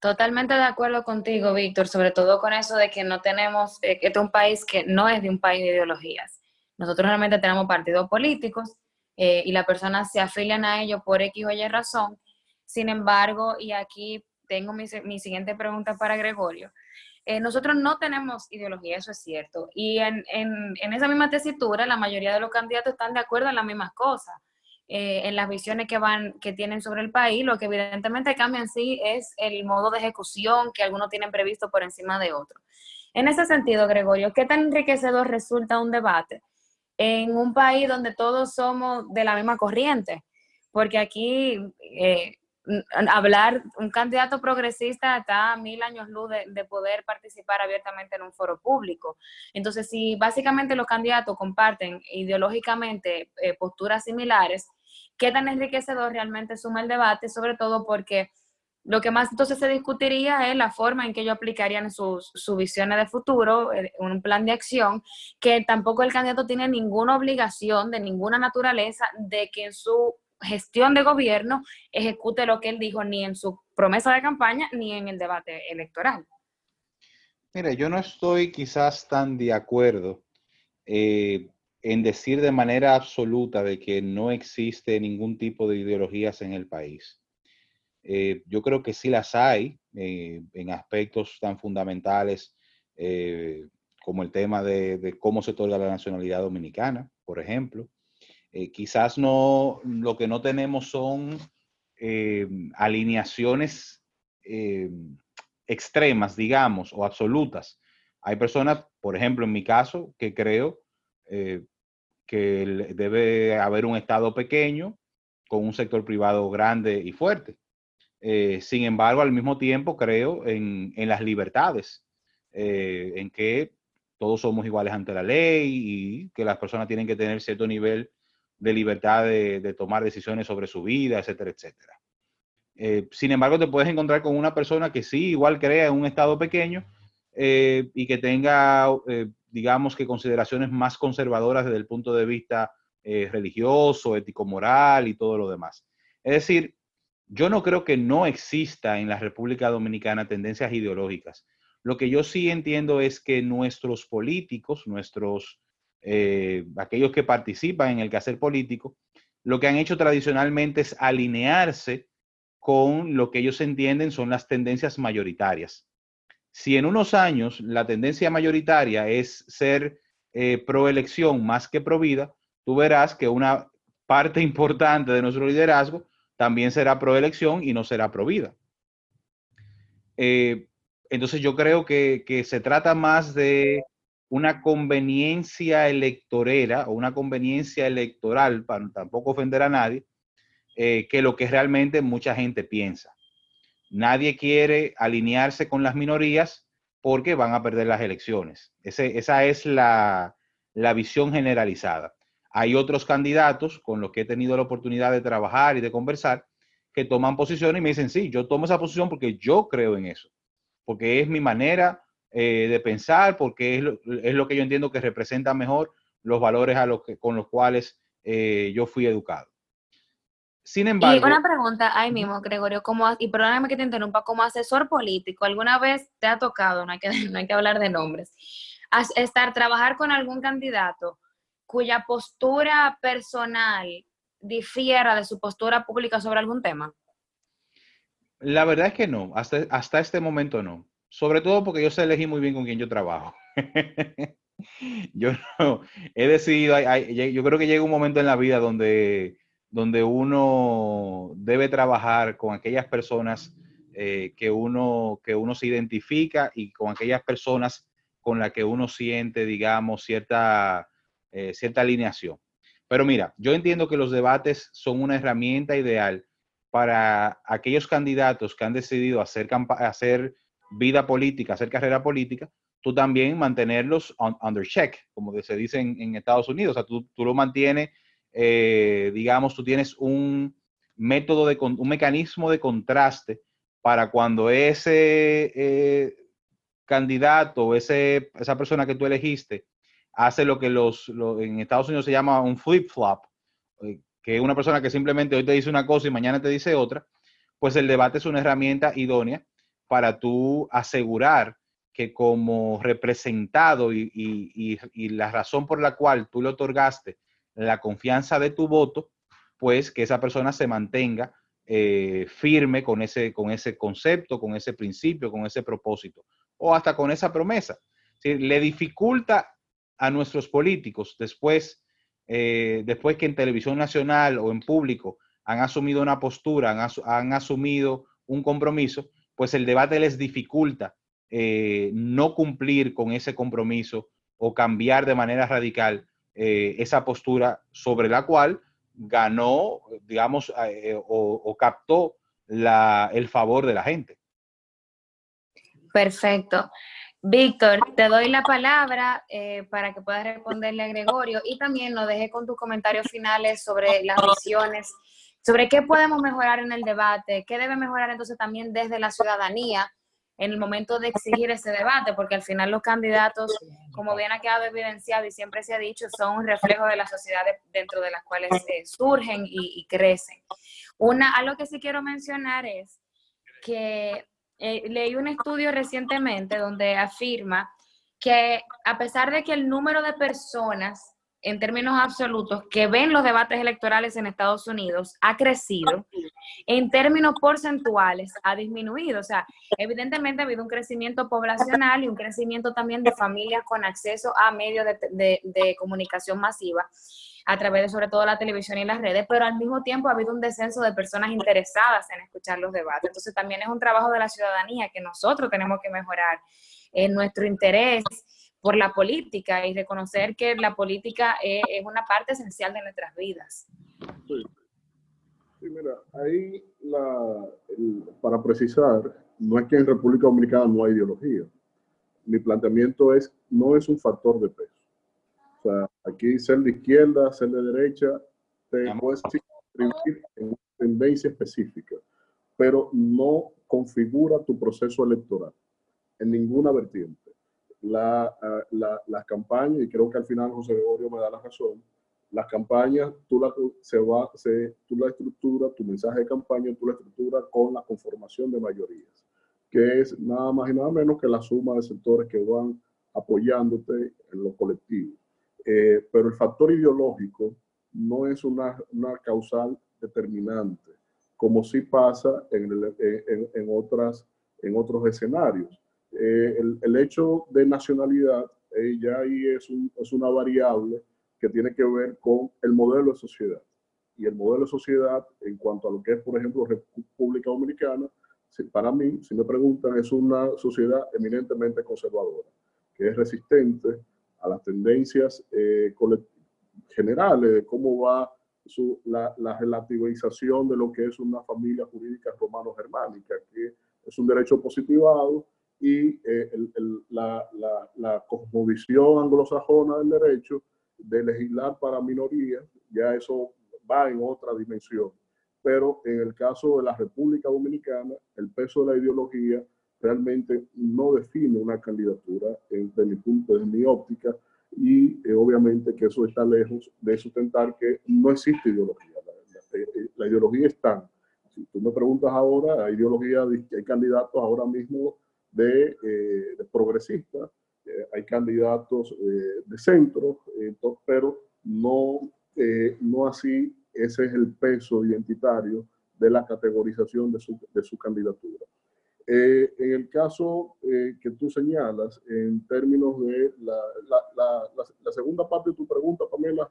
Totalmente de acuerdo contigo, Víctor, sobre todo con eso de que no tenemos, eh, este es un país que no es de un país de ideologías. Nosotros realmente tenemos partidos políticos eh, y las personas se afilian a ellos por X o Y razón. Sin embargo, y aquí tengo mi, mi siguiente pregunta para Gregorio, eh, nosotros no tenemos ideología, eso es cierto. Y en, en, en, esa misma tesitura, la mayoría de los candidatos están de acuerdo en las mismas cosas, eh, en las visiones que, van, que tienen sobre el país. Lo que evidentemente cambia en sí es el modo de ejecución que algunos tienen previsto por encima de otros. En ese sentido, Gregorio, ¿qué tan enriquecedor resulta un debate en un país donde todos somos de la misma corriente? Porque aquí eh, hablar, un candidato progresista está a mil años luz de, poder participar abiertamente en un foro público. Entonces, si básicamente los candidatos comparten ideológicamente eh, posturas similares, ¿qué tan enriquecedor realmente suma el debate? Sobre todo porque lo que más entonces se discutiría es la forma en que ellos aplicarían sus, sus visiones de futuro, eh, un plan de acción, que tampoco el candidato tiene ninguna obligación de ninguna naturaleza de que en su gestión de gobierno ejecute lo que él dijo ni en su promesa de campaña ni en el debate electoral. Mire, yo no estoy quizás tan de acuerdo eh, en decir de manera absoluta de que no existe ningún tipo de ideologías en el país. Eh, yo creo que sí las hay eh, en aspectos tan fundamentales como el tema de, cómo se otorga la nacionalidad dominicana, por ejemplo, eh, quizás no, lo que no tenemos son eh, alineaciones eh, extremas, digamos, o absolutas. Hay personas, por ejemplo, en mi caso, que creo que debe haber un Estado pequeño con un sector privado grande y fuerte. Sin embargo, al mismo tiempo creo en, en las libertades, en que todos somos iguales ante la ley y que las personas tienen que tener cierto nivel de libertad de, tomar decisiones sobre su vida, etcétera, etcétera. Eh, sin embargo, te puedes encontrar con una persona que sí, igual crea en un estado pequeño eh, y que tenga, eh, digamos que consideraciones más conservadoras desde el punto de vista religioso, ético-moral y todo lo demás. Es decir, yo no creo que no exista en la República Dominicana tendencias ideológicas. Lo que yo sí entiendo es que nuestros políticos, nuestros eh, aquellos que participan en el quehacer político, lo que han hecho tradicionalmente es alinearse con lo que ellos entienden son las tendencias mayoritarias. Si en unos años la tendencia mayoritaria es ser eh, pro elección más que pro vida, tú verás que una parte importante de nuestro liderazgo también será pro elección y no será pro vida. Eh, entonces yo creo que, que, se trata más de una conveniencia electorera o una conveniencia electoral, para tampoco ofender a nadie, eh, que lo que realmente mucha gente piensa. Nadie quiere alinearse con las minorías porque van a perder las elecciones. esa es la, la visión generalizada. Hay otros candidatos con los que he tenido la oportunidad de trabajar y de conversar que toman posición y me dicen, sí, yo tomo esa posición porque yo creo en eso, porque es mi manera eh, de pensar, porque es lo, es lo, que yo entiendo que representa mejor los valores a los que, con los cuales eh, yo fui educado. Sin embargo. Y una pregunta ahí mismo, Gregorio, como, y perdóname que te interrumpa, como asesor político, ¿alguna vez te ha tocado, no hay que, no hay que hablar de nombres, estar, trabajar con algún candidato cuya postura personal difiera de su postura pública sobre algún tema? La verdad es que no, hasta, hasta este momento no sobre todo porque yo sé elegir muy bien con quién yo trabajo. yo no, he decidido, yo creo que llega un momento en la vida donde, donde uno debe trabajar con aquellas personas eh, que, uno, que uno se identifica y con aquellas personas con las que uno siente, digamos, cierta, eh, cierta alineación. Pero mira, yo entiendo que los debates son una herramienta ideal para aquellos candidatos que han decidido hacer, vida política, hacer carrera política, tú también mantenerlos under check, como se dice en, Estados Unidos. O sea, tú, lo mantienes, eh, digamos, tú tienes un método de, un mecanismo de contraste para cuando ese eh, candidato, ese, esa persona que tú elegiste, hace lo que los, en Estados Unidos se llama un flip-flop, eh, que es una persona que simplemente hoy te dice una cosa y mañana te dice otra, pues el debate es una herramienta idónea para tú asegurar que como representado y, la razón por la cual tú le otorgaste la confianza de tu voto, pues que esa persona se mantenga eh, firme con ese, con ese concepto, con ese principio, con ese propósito, o hasta con esa promesa. Le dificulta a nuestros políticos después, eh, después que en televisión nacional o en público han asumido una postura, han, han asumido un compromiso, pues el debate les dificulta eh, no cumplir con ese compromiso o cambiar de manera radical eh, esa postura sobre la cual ganó, digamos, eh, o, captó el favor de la gente. Perfecto. Víctor, te doy la palabra para que puedas responderle a Gregorio y también nos deje con tus comentarios finales sobre las visiones, sobre qué podemos mejorar en el debate, qué debe mejorar entonces también desde la ciudadanía en el momento de exigir ese debate, porque al final los candidatos, como bien ha quedado evidenciado y siempre se ha dicho, son un reflejo de la sociedad dentro de las cuales eh, surgen y, crecen. Una, algo que sí quiero mencionar es que eh, leí un estudio recientemente donde afirma que a pesar de que el número de personas en términos absolutos que ven los debates electorales en Estados Unidos ha crecido, en términos porcentuales ha disminuido. O sea, evidentemente ha habido un crecimiento poblacional y un crecimiento también de familias con acceso a medios de, comunicación masiva a través de sobre todo la televisión y las redes, pero al mismo tiempo ha habido un descenso de personas interesadas en escuchar los debates. Entonces también es un trabajo de la ciudadanía que nosotros tenemos que mejorar en nuestro interés por la política y reconocer que la política es, una parte esencial de nuestras vidas. Sí, mira, ahí para precisar, no es que en República Dominicana no hay ideología. Mi planteamiento es, no es un factor de peso. O sea, aquí ser de izquierda, ser de derecha, te puedes inscribir en una tendencia específica, pero no configura tu proceso electoral en ninguna vertiente la, la, las campañas, y creo que al final José Gregorio me da la razón, las campañas, tú la, se va, se, tú la estructura, tu mensaje de campaña, tú la estructura con la conformación de mayorías, que es nada más y nada menos que la suma de sectores que van apoyándote en lo colectivo. Eh, pero el factor ideológico no es una, una causal determinante, como sí pasa en, en, en, otras, en otros escenarios. Eh, el, hecho de nacionalidad eh, ya ahí es, es, una variable que tiene que ver con el modelo de sociedad. Y el modelo de sociedad, en cuanto a lo que es, por ejemplo, República Dominicana, para mí, si me preguntan, es una sociedad eminentemente conservadora, que es resistente a las tendencias eh, generales de cómo va su, la, la, relativización de lo que es una familia jurídica romano-germánica, que es un derecho positivado y eh, la, la, la, cosmovisión anglosajona del derecho de legislar para minorías, ya eso va en otra dimensión. Pero en el caso de la República Dominicana, el peso de la ideología realmente no define una candidatura desde mi punto, desde mi óptica, y eh, obviamente que eso está lejos de sustentar que no existe ideología. La, ideología está. Si tú me preguntas ahora, hay ideología, hay candidatos ahora mismo de, eh, progresistas, eh, hay candidatos eh, de centro, pero no, no así ese es el peso identitario de la categorización de su, de su candidatura. en el caso que tú señalas, en términos de la, la, la, segunda parte de tu pregunta, Pamela,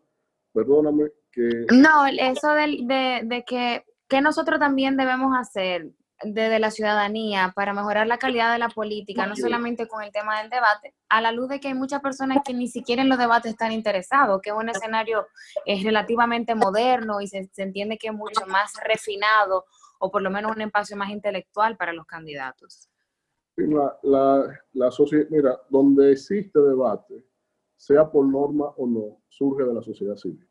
perdóname que... No, eso de, de, de que, que nosotros también debemos hacer desde la ciudadanía para mejorar la calidad de la política, no solamente con el tema del debate, a la luz de que hay muchas personas que ni siquiera en los debates están interesados, que es un escenario es relativamente moderno y se, entiende que es mucho más refinado o por lo menos un espacio más intelectual para los candidatos. La, la, la sociedad, mira, donde existe debate, sea por norma o no, surge de la sociedad civil.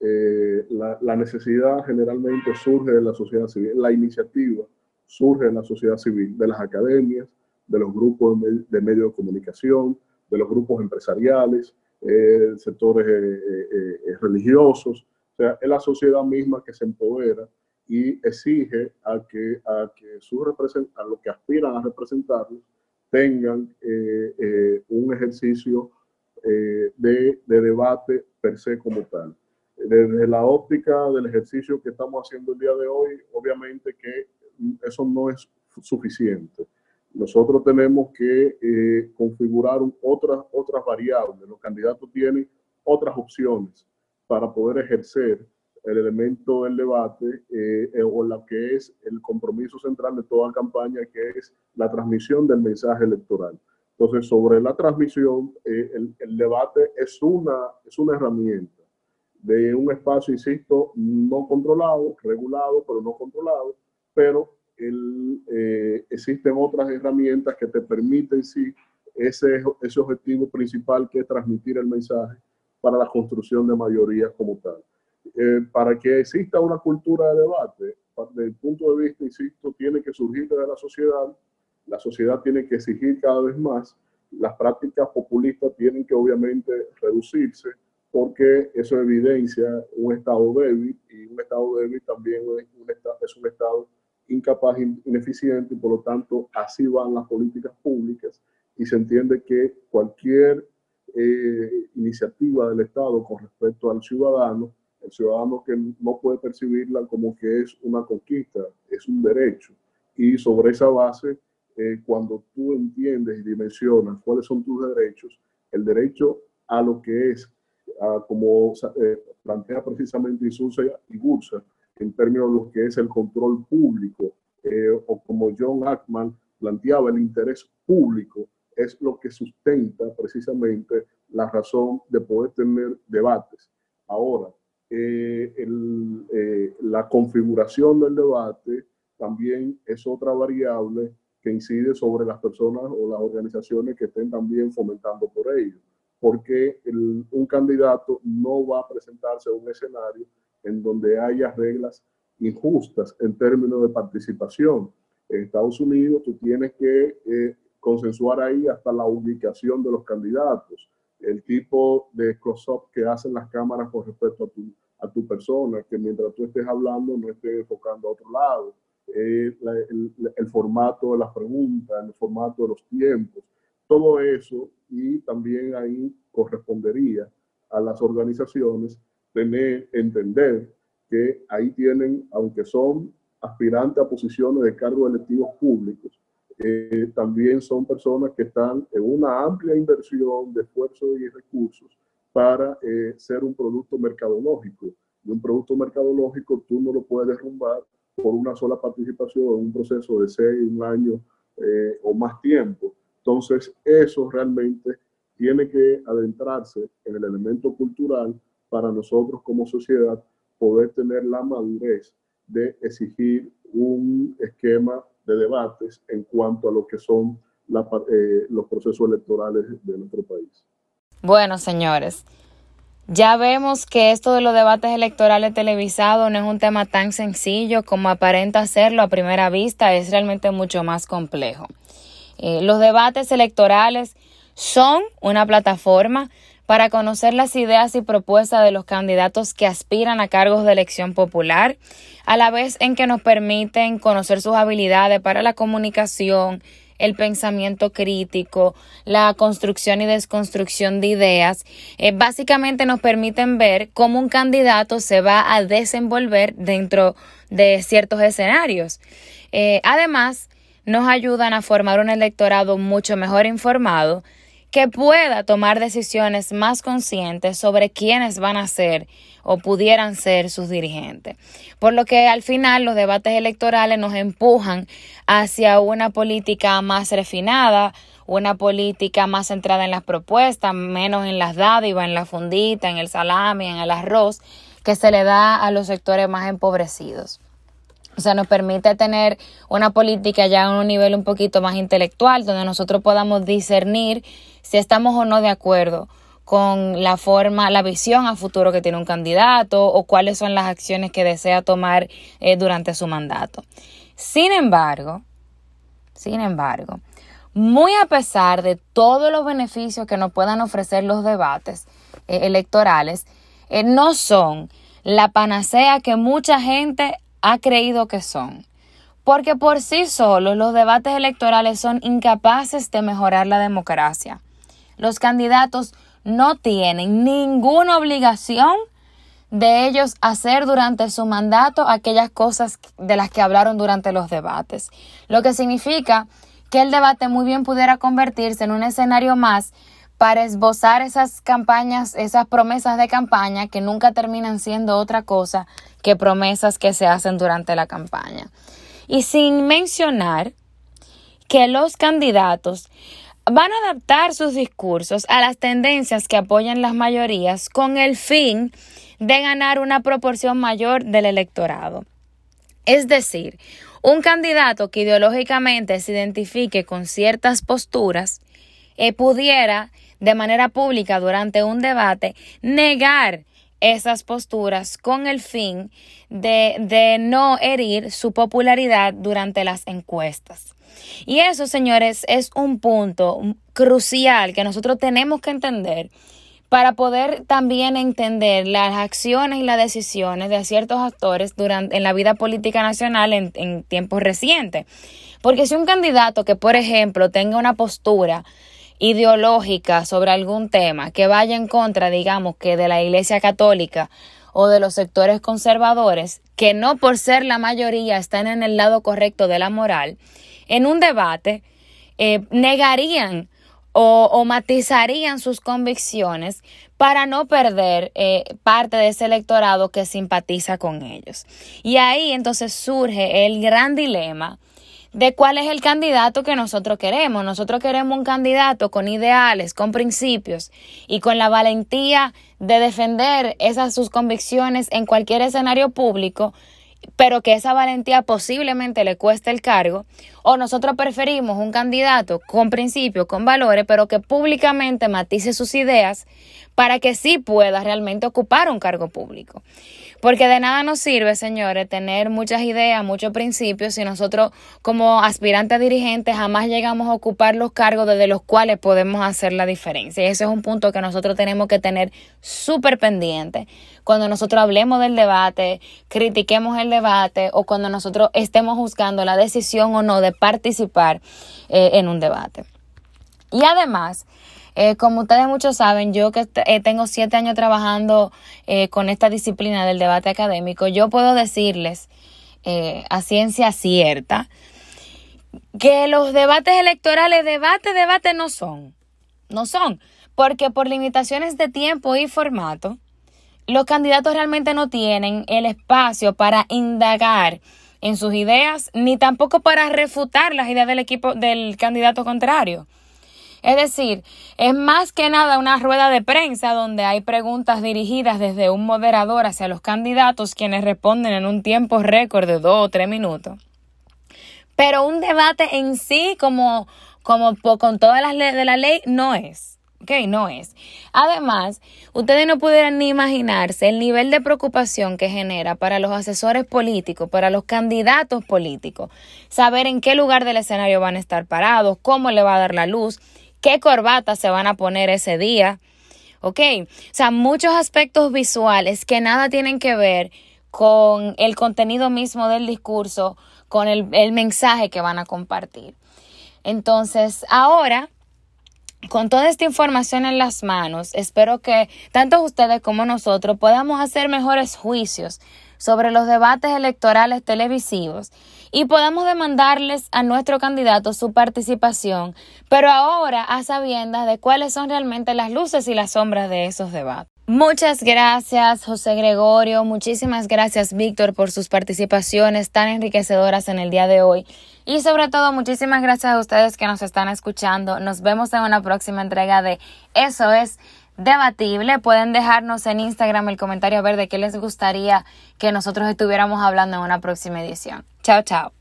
Eh, la, la, necesidad generalmente surge de la sociedad civil, la iniciativa surge en la sociedad civil, de las academias, de los grupos de medios de comunicación, de los grupos empresariales, eh, sectores eh, eh, religiosos. O sea, es la sociedad misma que se empodera y exige a que, a que su a lo que aspiran a representarlos tengan un ejercicio de, de, debate per se como tal. Desde la óptica del ejercicio que estamos haciendo el día de hoy, obviamente que eso no es suficiente nosotros tenemos que eh, configurar otras, variables. Los candidatos tienen otras opciones para poder ejercer el elemento del debate eh, eh, o la que es el compromiso central de toda campaña, que es la transmisión del mensaje electoral. Entonces, sobre la transmisión, el, el, debate es una, es una herramienta de un espacio, insisto, no controlado, regulado, pero no controlado, pero el, eh, existen otras herramientas que te permiten, sí, ese, ese objetivo principal que es transmitir el mensaje para la construcción de mayorías como tal. Eh, para que exista una cultura de debate, desde el punto de vista, insisto, tiene que surgir de la sociedad, la sociedad tiene que exigir cada vez más, las prácticas populistas tienen que obviamente reducirse, porque eso evidencia un estado débil y un estado débil también es un estado, incapaz, ineficiente, y por lo tanto así van las políticas públicas y se entiende que cualquier eh, iniciativa del Estado con respecto al ciudadano, el ciudadano que no puede percibirla como que es una conquista, es un derecho. Y sobre esa base, eh, cuando tú entiendes y dimensionas cuáles son tus derechos, el derecho a lo que es, como eh, plantea precisamente Isusa y Bursa, en términos de lo que es el control público, eh, o como John Ackman planteaba, el interés público es lo que sustenta precisamente la razón de poder tener debates. Ahora, eh, eh, la configuración del debate también es otra variable que incide sobre las personas o las organizaciones que estén también fomentando por ello, porque un candidato no va a presentarse a un escenario en donde haya reglas injustas en términos de participación. En Estados Unidos tú tienes que eh, consensuar ahí hasta la ubicación de los candidatos, el tipo de close-up que hacen las cámaras con respecto a tu, a tu persona, que mientras tú estés hablando no estés enfocando a otro lado, eh, el, el, formato de las preguntas, el formato de los tiempos, todo eso y también ahí correspondería a las organizaciones tener, entender que ahí tienen, aunque son aspirantes a posiciones de cargos electivos públicos, eh, también son personas que están en una amplia inversión de esfuerzo y recursos para eh, ser un producto mercadológico. Y un producto mercadológico tú no lo puedes derrumbar por una sola participación en un proceso de seis, un año eh, o más tiempo. Entonces, eso realmente tiene que adentrarse en el elemento cultural para nosotros como sociedad poder tener la madurez de exigir un esquema de debates en cuanto a lo que son eh, los procesos electorales de nuestro país. Bueno, señores, ya vemos que esto de los debates electorales televisados no es un tema tan sencillo como aparenta serlo a primera vista, es realmente mucho más complejo. Eh, los debates electorales son una plataforma para conocer las ideas y propuestas de los candidatos que aspiran a cargos de elección popular, a la vez en que nos permiten conocer sus habilidades para la comunicación, el pensamiento crítico, la construcción y desconstrucción de ideas, eh, básicamente nos permiten ver cómo un candidato se va a desenvolver dentro de ciertos escenarios. Eh, además, nos ayudan a formar un electorado mucho mejor informado, que pueda tomar decisiones más conscientes sobre quiénes van a ser o pudieran ser sus dirigentes. Por lo que al final los debates electorales nos empujan hacia una política más refinada, una política más centrada en las propuestas, menos en las dádivas, en la fundita, en el salami, en el arroz, que se le da a los sectores más empobrecidos. O sea, nos permite tener una política ya a un nivel un poquito más intelectual, donde nosotros podamos discernir si estamos o no de acuerdo con la forma, la visión a futuro que tiene un candidato o cuáles son las acciones que desea tomar eh, durante su mandato. Sin embargo, sin embargo, muy a pesar de todos los beneficios que nos puedan ofrecer los debates eh, electorales, eh, no son la panacea que mucha gente ha creído que son. Porque por sí solos los debates electorales son incapaces de mejorar la democracia. Los candidatos no tienen ninguna obligación de ellos hacer durante su mandato aquellas cosas de las que hablaron durante los debates. Lo que significa que el debate muy bien pudiera convertirse en un escenario más para esbozar esas campañas, esas promesas de campaña que nunca terminan siendo otra cosa promesas que se hacen durante la campaña. Y sin mencionar que los candidatos van a adaptar sus discursos a las tendencias que apoyan las mayorías con el fin de ganar una proporción mayor del electorado. Es decir, un candidato que ideológicamente se identifique con ciertas posturas eh, pudiera de manera pública durante un debate negar esas posturas con el fin de, de no herir su popularidad durante las encuestas. Y eso, señores, es un punto crucial que nosotros tenemos que entender para poder también entender las acciones y las decisiones de ciertos actores durante, en la vida política nacional en, en tiempos recientes. Porque si un candidato que, por ejemplo, tenga una postura ideológica sobre algún tema que vaya en contra, digamos, que de la Iglesia Católica o de los sectores conservadores, que no por ser la mayoría están en el lado correcto de la moral, en un debate eh, negarían o, matizarían sus convicciones para no perder eh, parte de ese electorado que simpatiza con ellos. Y ahí entonces surge el gran dilema de cuál es el candidato que nosotros queremos. Nosotros queremos un candidato con ideales, con principios y con la valentía de defender esas sus convicciones en cualquier escenario público pero que esa valentía posiblemente le cueste el cargo, o nosotros preferimos un candidato con principios, con valores, pero que públicamente matice sus ideas para que sí pueda realmente ocupar un cargo público. Porque de nada nos sirve, señores, tener muchas ideas, muchos principios, si nosotros como aspirantes dirigentes jamás llegamos a ocupar los cargos desde los cuales podemos hacer la diferencia. Y ese es un punto que nosotros tenemos que tener súper pendiente cuando nosotros hablemos del debate, critiquemos el debate o cuando nosotros estemos buscando la decisión o no de participar eh, en un debate. Y además, eh, como ustedes muchos saben, yo que eh, tengo siete años trabajando eh, con esta disciplina del debate académico, yo puedo decirles a ciencia cierta que los debates electorales, debate, debate no son. No son. Porque por limitaciones de tiempo y formato, los candidatos realmente no tienen el espacio para indagar en sus ideas, ni tampoco para refutar las ideas del equipo del candidato contrario. Es decir, es más que nada una rueda de prensa donde hay preguntas dirigidas desde un moderador hacia los candidatos quienes responden en un tiempo récord de dos o tres minutos. Pero un debate en sí, como, como con todas las leyes de la ley, no es. Ok, no es. Además, ustedes no pudieran ni imaginarse el nivel de preocupación que genera para los asesores políticos, para los candidatos políticos, saber en qué lugar del escenario van a estar parados, cómo le va a dar la luz qué corbata se van a poner ese día. ¿Ok? O sea, muchos aspectos visuales que nada tienen que ver con el contenido mismo del discurso, con el, el mensaje que van a compartir. Entonces, ahora con toda esta información en las manos, espero que tanto ustedes como nosotros podamos hacer mejores juicios sobre los debates electorales televisivos y podamos demandarles a nuestro candidato su participación, pero ahora a sabiendas de cuáles son realmente las luces y las sombras de esos debates. Muchas gracias, José Gregorio. Muchísimas gracias, Víctor, por sus participaciones tan enriquecedoras en el día de hoy. Y sobre todo, muchísimas gracias a ustedes que nos están escuchando. Nos vemos en una próxima entrega de Eso es debatible. Pueden dejarnos en Instagram el comentario a ver de qué les gustaría que nosotros estuviéramos hablando en una próxima edición. Ciao, ciao.